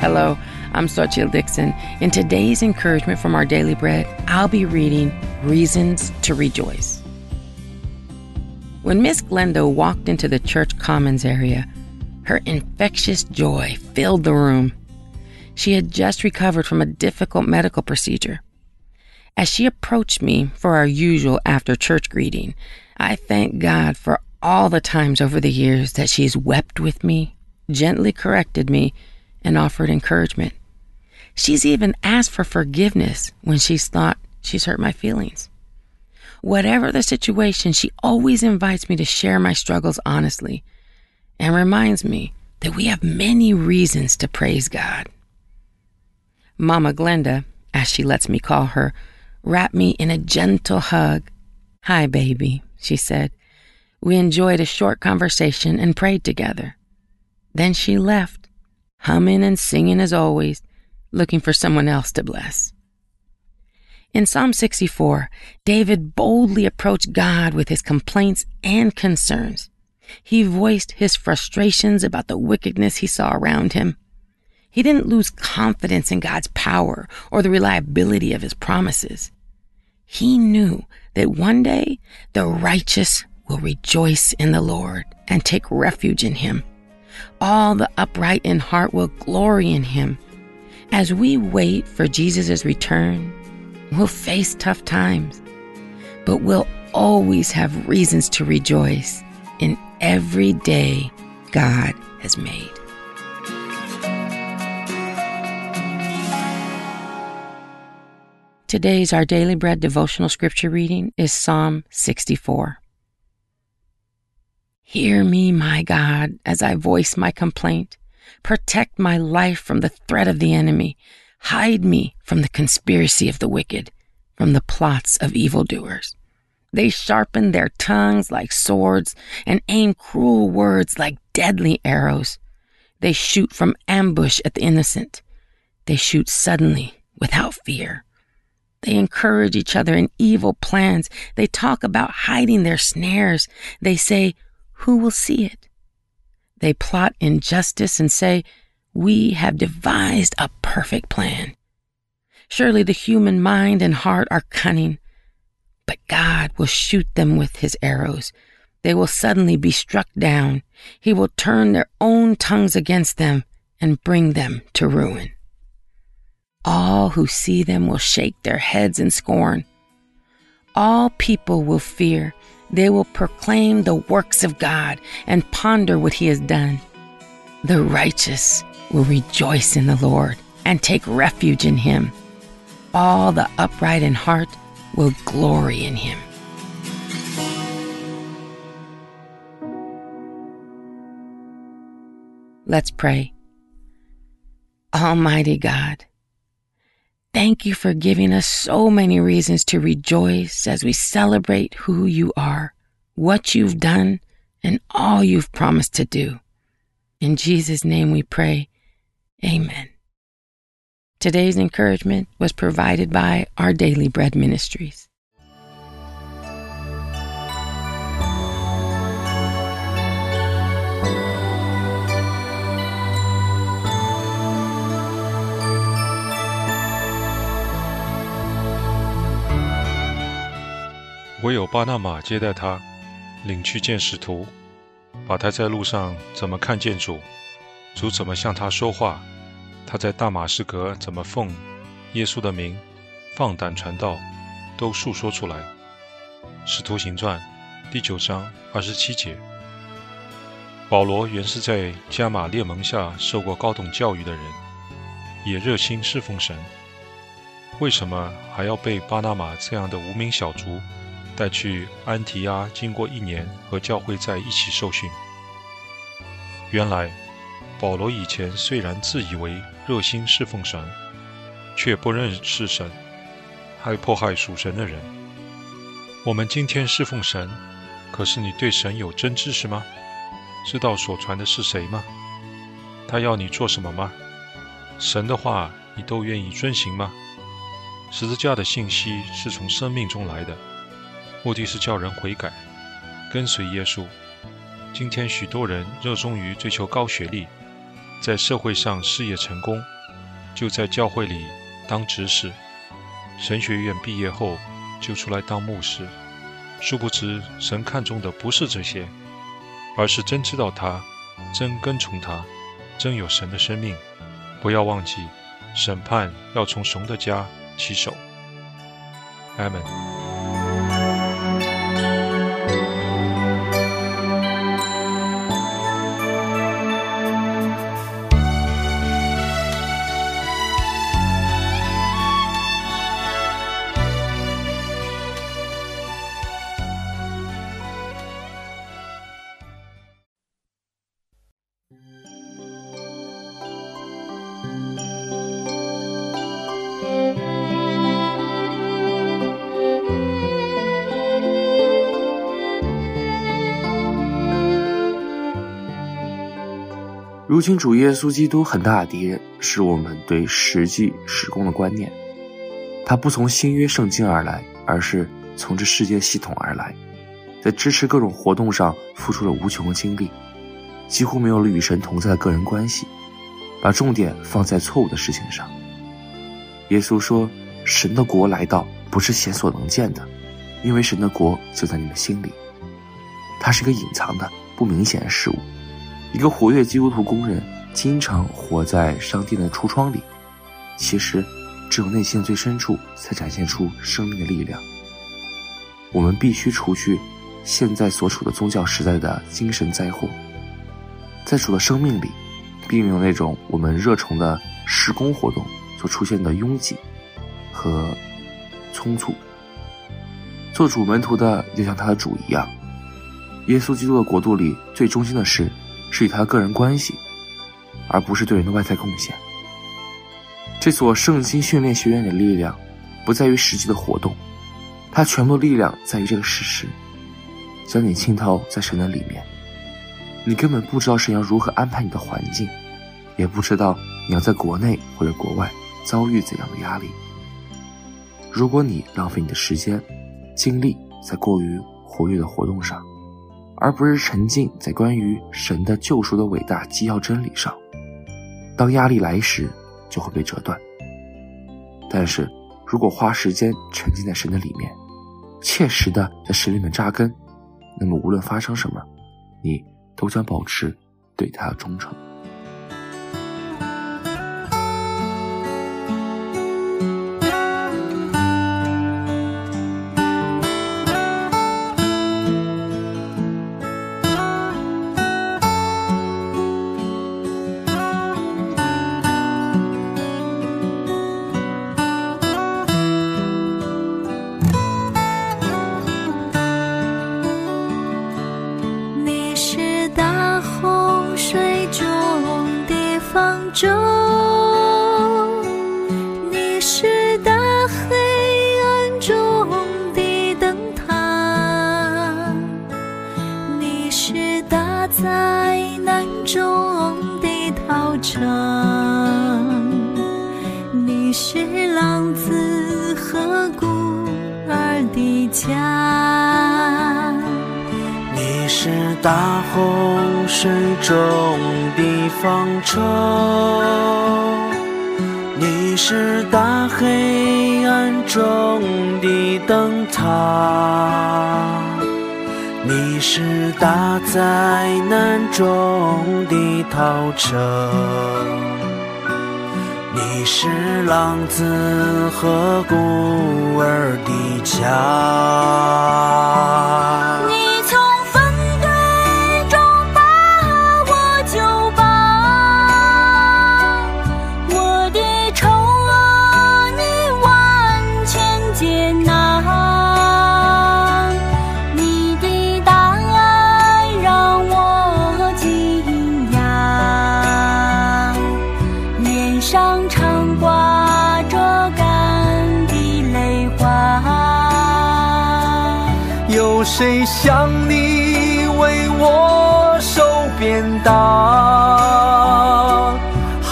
Hello, I'm Xochitl Dixon. In today's encouragement from our daily bread, I'll be reading Reasons to Rejoice. When Miss Glendo walked into the church commons area, her infectious joy filled the room. She had just recovered from a difficult medical procedure. As she approached me for our usual after church greeting, I thank God for all the times over the years that she's wept with me, gently corrected me, and offered encouragement. She's even asked for forgiveness when she's thought she's hurt my feelings. Whatever the situation, she always invites me to share my struggles honestly and reminds me that we have many reasons to praise God. Mama Glenda, as she lets me call her, wrapped me in a gentle hug. Hi, baby, she said. We enjoyed a short conversation and prayed together. Then she left, humming and singing as always, looking for someone else to bless. In Psalm 64, David boldly approached God with his complaints and concerns. He voiced his frustrations about the wickedness he saw around him. He didn't lose confidence in God's power or the reliability of his promises. He knew that one day the righteous will rejoice in the Lord and take refuge in him. All the upright in heart will glory in him. As we wait for Jesus' return, we'll face tough times, but we'll always have reasons to rejoice in every day God has made. Today's Our Daily Bread devotional scripture reading is Psalm 64. Hear me, my God, as I voice my complaint. Protect my life from the threat of the enemy. Hide me from the conspiracy of the wicked, from the plots of evildoers. They sharpen their tongues like swords and aim cruel words like deadly arrows. They shoot from ambush at the innocent. They shoot suddenly without fear. They encourage each other in evil plans. They talk about hiding their snares. They say, Who will see it? They plot injustice and say, We have devised a perfect plan. Surely the human mind and heart are cunning, but God will shoot them with his arrows. They will suddenly be struck down. He will turn their own tongues against them and bring them to ruin. All who see them will shake their heads in scorn. All people will fear. They will proclaim the works of God and ponder what He has done. The righteous will rejoice in the Lord and take refuge in Him. All the upright in heart will glory in Him. Let's pray. Almighty God, Thank you for giving us so many reasons to rejoice as we celebrate who you are, what you've done, and all you've promised to do. In Jesus' name we pray. Amen. Today's encouragement was provided by Our Daily Bread Ministries. 唯有巴拿马接待他，领去见使徒，把他在路上怎么看见主，主怎么向他说话，他在大马士革怎么奉耶稣的名放胆传道，都述说出来。使徒行传第九章二十七节。保罗原是在加马列门下受过高等教育的人，也热心侍奉神，为什么还要被巴拿马这样的无名小卒？带去安提阿，经过一年和教会在一起受训。原来，保罗以前虽然自以为热心侍奉神，却不认识神，还迫害属神的人。我们今天侍奉神，可是你对神有真知识吗？知道所传的是谁吗？他要你做什么吗？神的话你都愿意遵行吗？十字架的信息是从生命中来的。目的是叫人悔改，跟随耶稣。今天许多人热衷于追求高学历，在社会上事业成功，就在教会里当执事，神学院毕业后就出来当牧师。殊不知，神看重的不是这些，而是真知道他，真跟从他，真有神的生命。不要忘记，审判要从熊的家起手。阿门。如今，主耶稣基督很大的敌人是我们对实际施工的观念。他不从新约圣经而来，而是从这世界系统而来，在支持各种活动上付出了无穷的精力，几乎没有了与神同在的个人关系，把重点放在错误的事情上。耶稣说：“神的国来到，不是显所能见的，因为神的国就在你们心里。它是一个隐藏的、不明显的事物。”一个活跃基督徒工人经常活在商店的橱窗里，其实，只有内心最深处才展现出生命的力量。我们必须除去现在所处的宗教时代的精神灾祸，在主的生命里，并没有那种我们热衷的施工活动所出现的拥挤和匆促。做主门徒的就像他的主一样，耶稣基督的国度里最中心的事。是以他的个人关系，而不是对人的外在贡献。这所圣经训练学院的力量，不在于实际的活动，它全部力量在于这个事实：将你浸透在神的里面。你根本不知道神要如何安排你的环境，也不知道你要在国内或者国外遭遇怎样的压力。如果你浪费你的时间、精力在过于活跃的活动上，而不是沉浸在关于神的救赎的伟大基要真理上，当压力来时，就会被折断。但是，如果花时间沉浸在神的里面，切实的在神里面扎根，那么无论发生什么，你都将保持对他的忠诚。中，你是大黑暗中的灯塔，你是大灾难中的逃者，你是浪子和孤儿的家。是大洪水中的方舟，你是大黑暗中的灯塔，你是大灾难中的逃城。你是浪子和孤儿的家。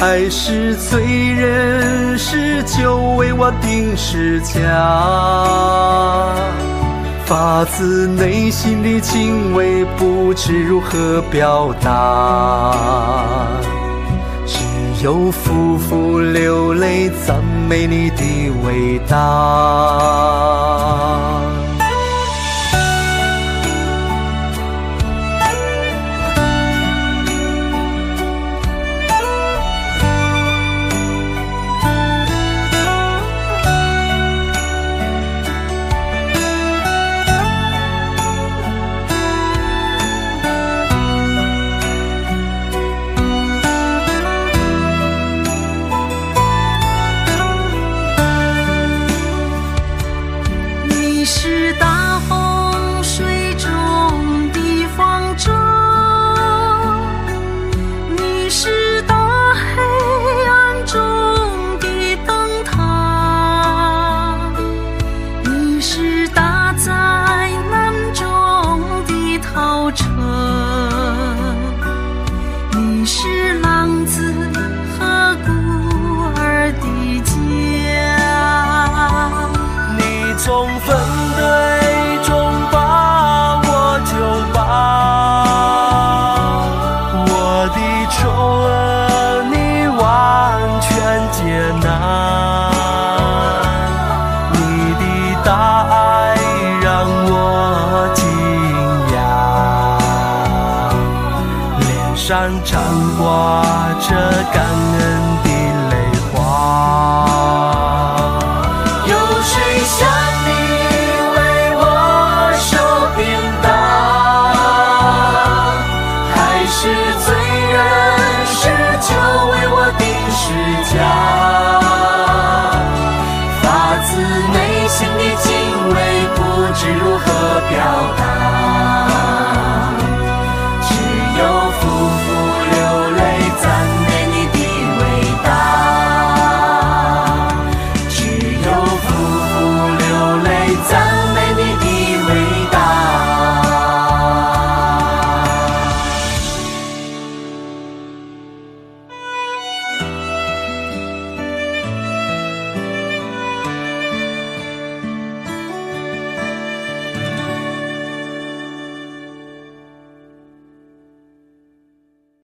爱是罪人是就为我定十架？发自内心的敬畏，不知如何表达。只有夫妇流泪赞美你的伟大。这感